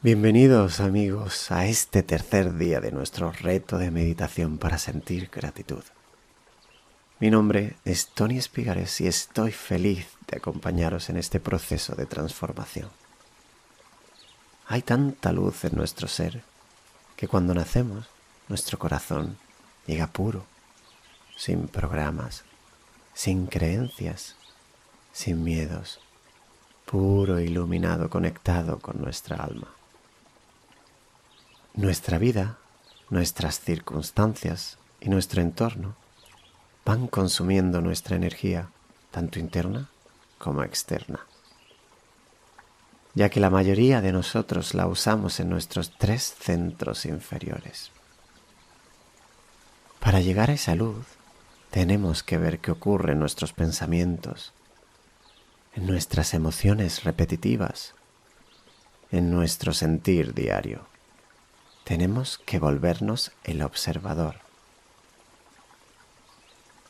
Bienvenidos amigos a este tercer día de nuestro reto de meditación para sentir gratitud. Mi nombre es Tony Espigares y estoy feliz de acompañaros en este proceso de transformación. Hay tanta luz en nuestro ser que cuando nacemos nuestro corazón llega puro, sin programas, sin creencias, sin miedos, puro, iluminado, conectado con nuestra alma. Nuestra vida, nuestras circunstancias y nuestro entorno van consumiendo nuestra energía, tanto interna como externa, ya que la mayoría de nosotros la usamos en nuestros tres centros inferiores. Para llegar a esa luz, tenemos que ver qué ocurre en nuestros pensamientos, en nuestras emociones repetitivas, en nuestro sentir diario tenemos que volvernos el observador.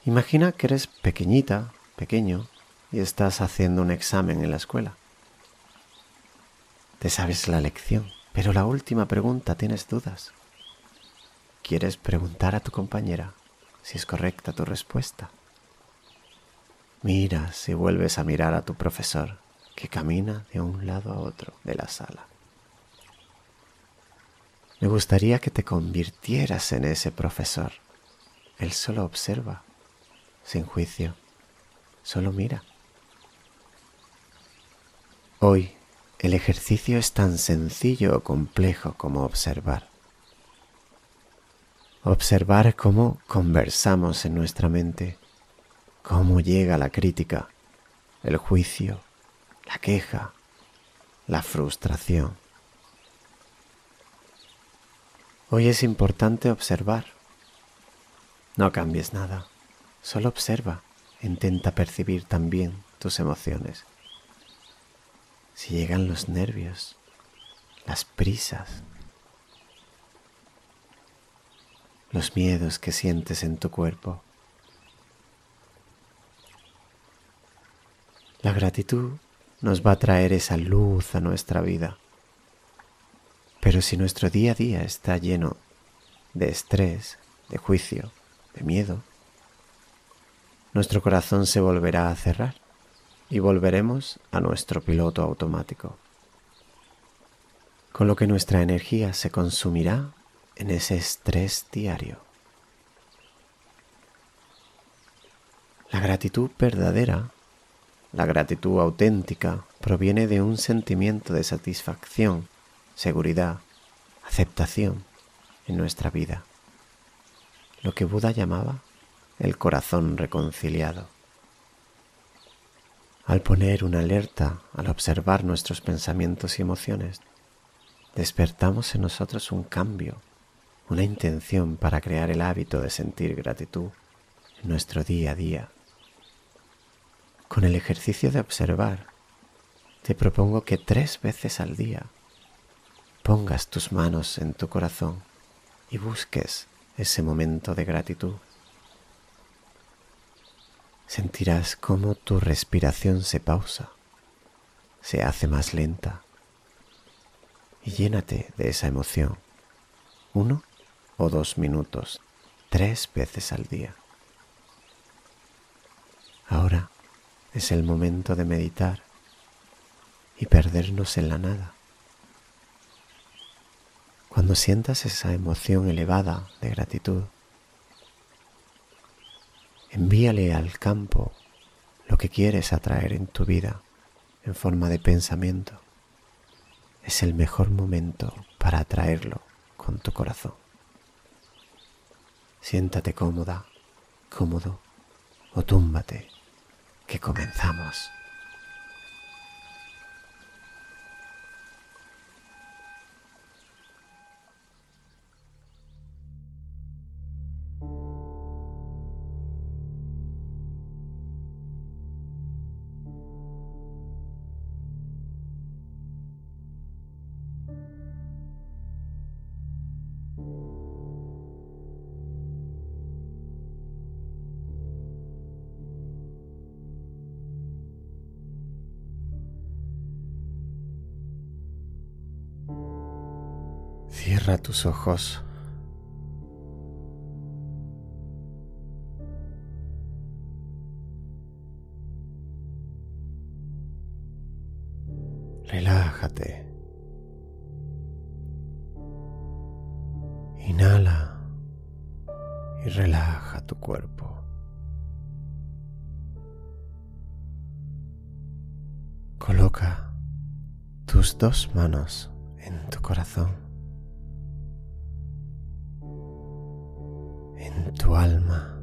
Imagina que eres pequeñita, pequeño, y estás haciendo un examen en la escuela. Te sabes la lección, pero la última pregunta tienes dudas. ¿Quieres preguntar a tu compañera si es correcta tu respuesta? Miras y vuelves a mirar a tu profesor que camina de un lado a otro de la sala. Me gustaría que te convirtieras en ese profesor. Él solo observa, sin juicio, solo mira. Hoy el ejercicio es tan sencillo o complejo como observar. Observar cómo conversamos en nuestra mente, cómo llega la crítica, el juicio, la queja, la frustración. Hoy es importante observar. No cambies nada, solo observa, intenta percibir también tus emociones. Si llegan los nervios, las prisas, los miedos que sientes en tu cuerpo. La gratitud nos va a traer esa luz a nuestra vida pero si nuestro día a día está lleno de estrés, de juicio, de miedo, nuestro corazón se volverá a cerrar y volveremos a nuestro piloto automático, con lo que nuestra energía se consumirá en ese estrés diario. La gratitud verdadera, la gratitud auténtica, proviene de un sentimiento de satisfacción seguridad, aceptación en nuestra vida. Lo que Buda llamaba el corazón reconciliado. Al poner una alerta, al observar nuestros pensamientos y emociones, despertamos en nosotros un cambio, una intención para crear el hábito de sentir gratitud en nuestro día a día. Con el ejercicio de observar, te propongo que tres veces al día pongas tus manos en tu corazón y busques ese momento de gratitud. Sentirás cómo tu respiración se pausa, se hace más lenta y llénate de esa emoción uno o dos minutos, tres veces al día. Ahora es el momento de meditar y perdernos en la nada. Cuando sientas esa emoción elevada de gratitud, envíale al campo lo que quieres atraer en tu vida en forma de pensamiento. Es el mejor momento para atraerlo con tu corazón. Siéntate cómoda, cómodo o túmbate, que comenzamos. Tus ojos. Relájate. Inhala y relaja tu cuerpo. Coloca tus dos manos en tu corazón, tu alma.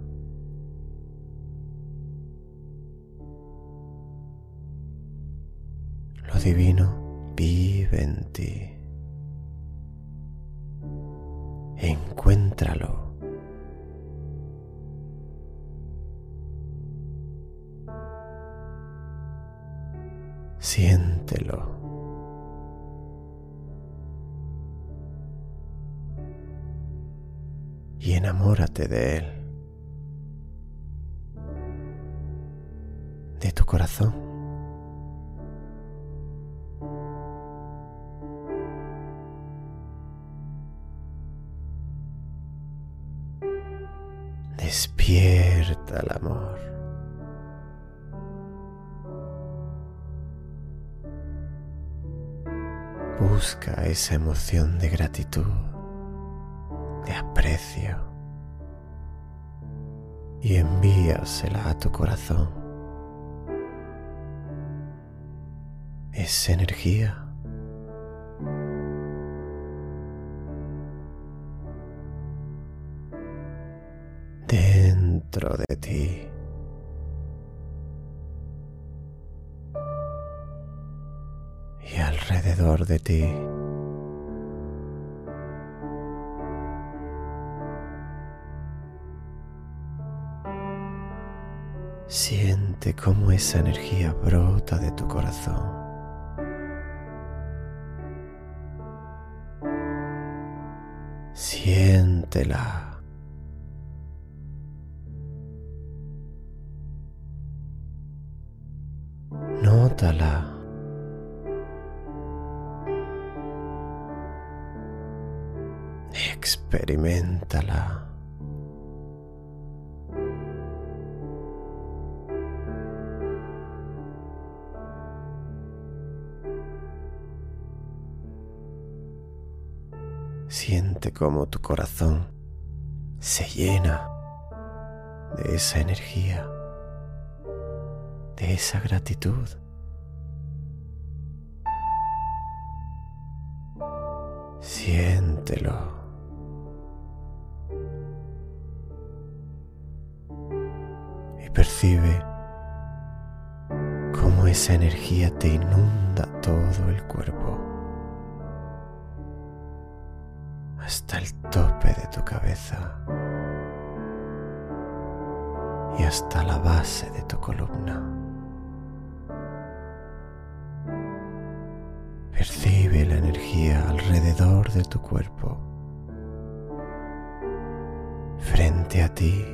Lo divino vive en ti. Encuéntralo. Enamórate de él. De tu corazón. Despierta el amor. Busca esa emoción de gratitud, de aprecio y envíasela a tu corazón. Esa energía dentro de ti. alrededor de ti. Siente cómo esa energía brota de tu corazón. Siéntela. Nótala. Experimentala. Siente cómo tu corazón se llena de esa energía, de esa gratitud. Siéntelo. percibe cómo esa energía te inunda todo el cuerpo y hasta la base de tu columna. Percibe la energía alrededor de tu cuerpo, frente a ti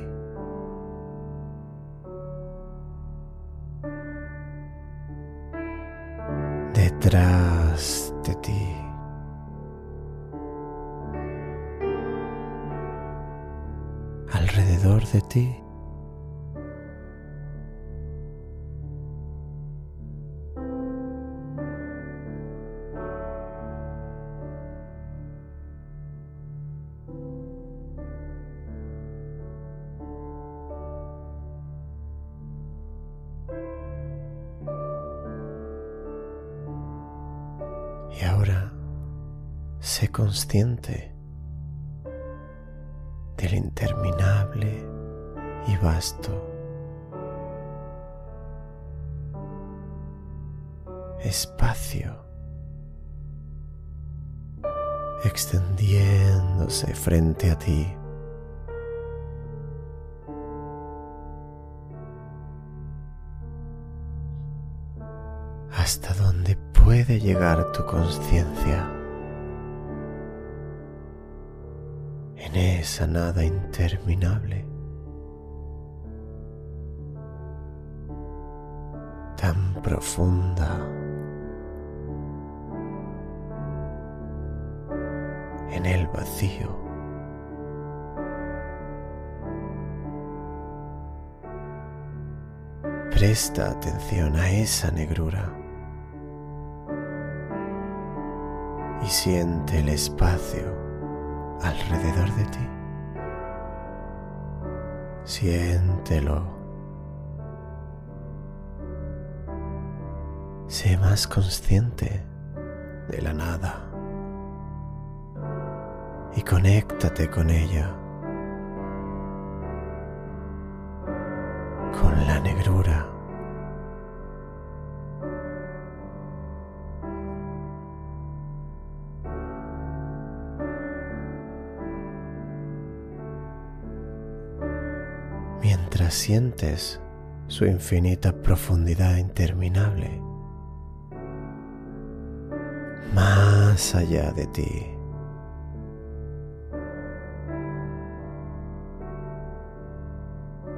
detrás de ti. De ti. Y ahora sé consciente del interminable y vasto espacio. Extendiéndose frente a ti. hasta donde puede llegar tu conciencia. En esa nada interminable, profunda, en el vacío. Presta atención a esa negrura y siente el espacio alrededor de ti. Siéntelo. Sé más consciente de la nada y conéctate con ella, con la negrura. Mientras sientes su infinita profundidad interminable, más allá de ti.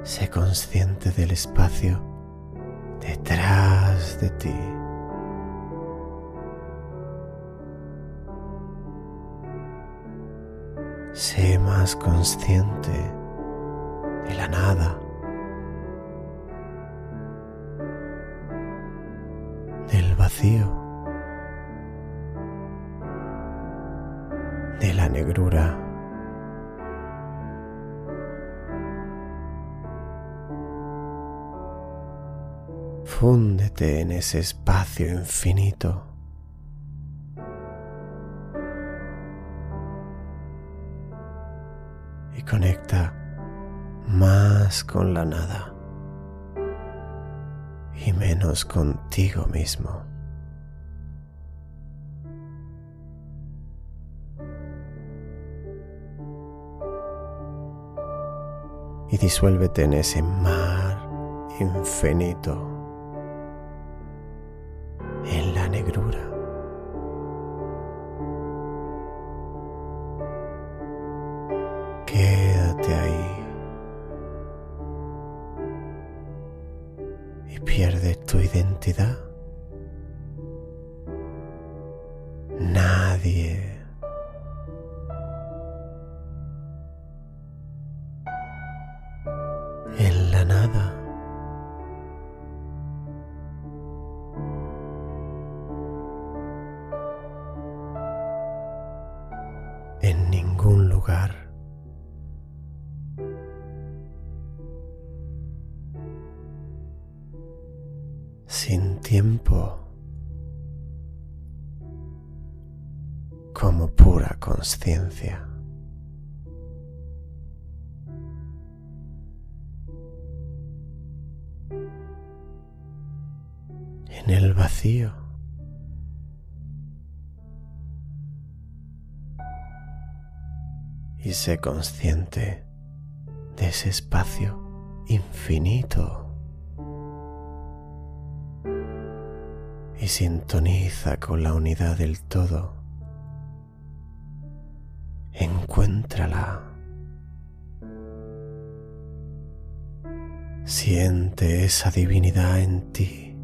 Sé consciente del espacio detrás de ti. Sé más consciente de la nada, del vacío, de la negrura. Fúndete en ese espacio infinito. Y conecta más con la nada y menos contigo mismo. Y disuélvete en ese mar infinito en la negrura. Quédate ahí y pierde tu identidad. Sin tiempo, como pura conciencia. En el vacío. y sé consciente de ese espacio infinito. Y sintoniza con la unidad del todo. Encuéntrala. Siente esa divinidad en ti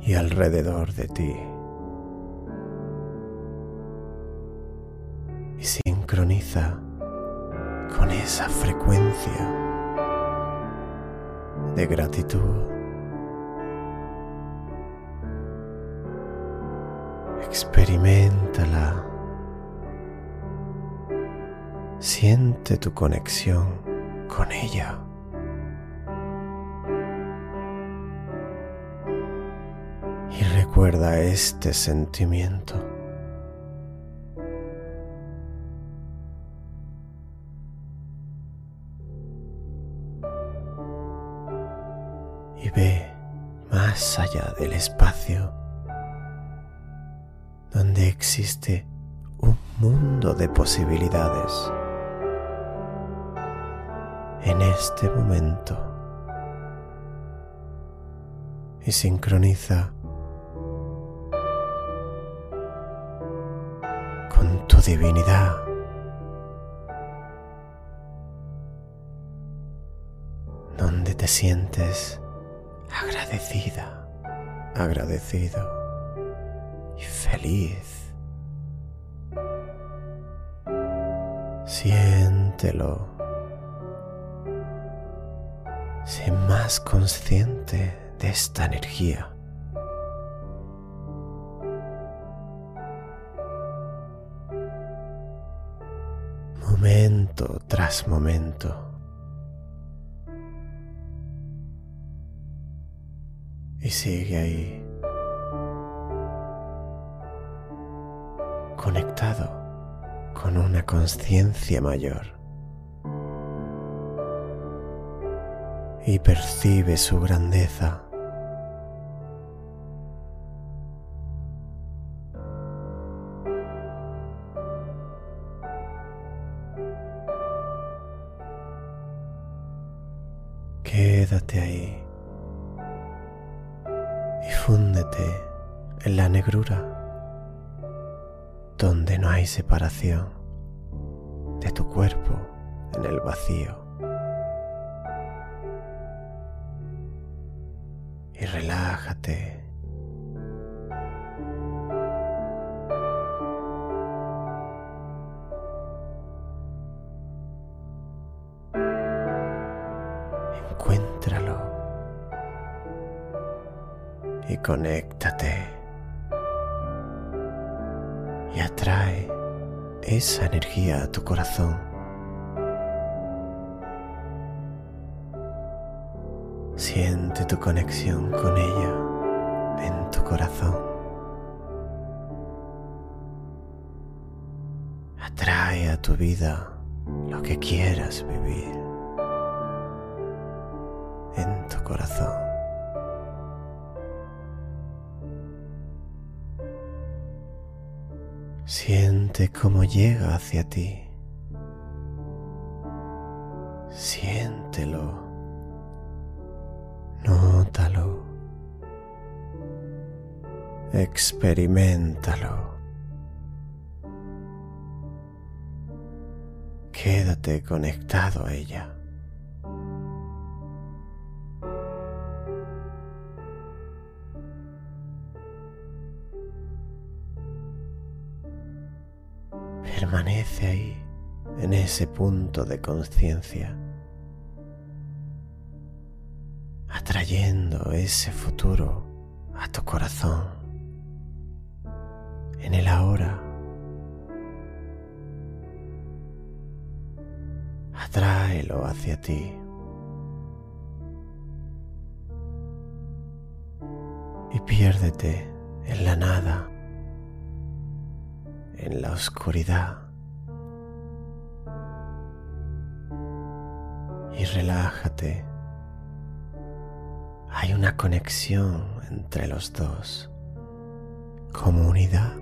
y alrededor de ti. sincroniza con esa frecuencia de gratitud. Experimentala. Siente tu conexión con ella. Y recuerda este sentimiento. y ve más allá del espacio donde existe un mundo de posibilidades. En este momento y sincroniza con tu divinidad. donde te sientes agradecida, agradecido y feliz Siéntelo. Sé más consciente de esta energía. Momento tras momento. Y sigue ahí. Conectado con una conciencia mayor. y percibe su grandeza. Quédate ahí y fúndete en la negrura no hay separación de tu cuerpo en el vacío. y relájate. Encuéntralo y conéctate atrae esa energía a tu corazón. Siente tu conexión con ella en tu corazón. Atrae a tu vida lo que quieras vivir en tu corazón. Siente cómo llega hacia ti. Siéntelo. Nótalo. Experimentalo. Quédate conectado a ella. Permanece ahí, en ese punto de conciencia. atrayendo ese futuro a tu corazón en el ahora. Atráelo hacia ti. Y piérdete en la nada, en la oscuridad. Y relájate hay una conexión entre los dos, como unidad.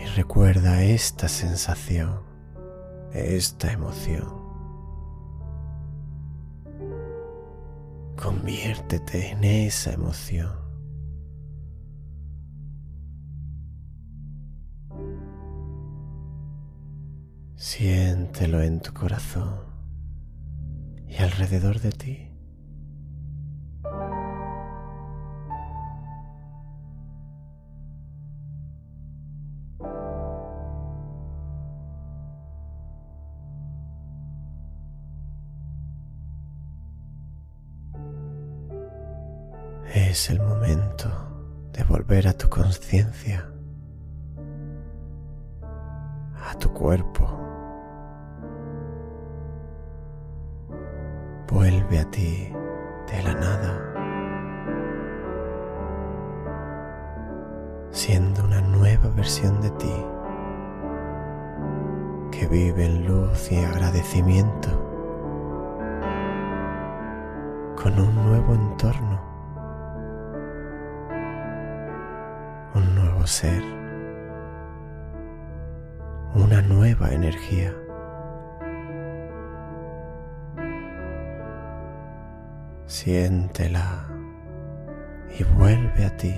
Y recuerda esta sensación, esta emoción. Conviértete en esa emoción. Siéntelo en tu corazón y alrededor de ti. Es el momento de volver a tu conciencia, a tu cuerpo. Vuelve a ti de la nada, siendo una nueva versión de ti que vive en luz y agradecimiento con un nuevo entorno, un nuevo ser, una nueva energía. Siéntela y vuelve a ti.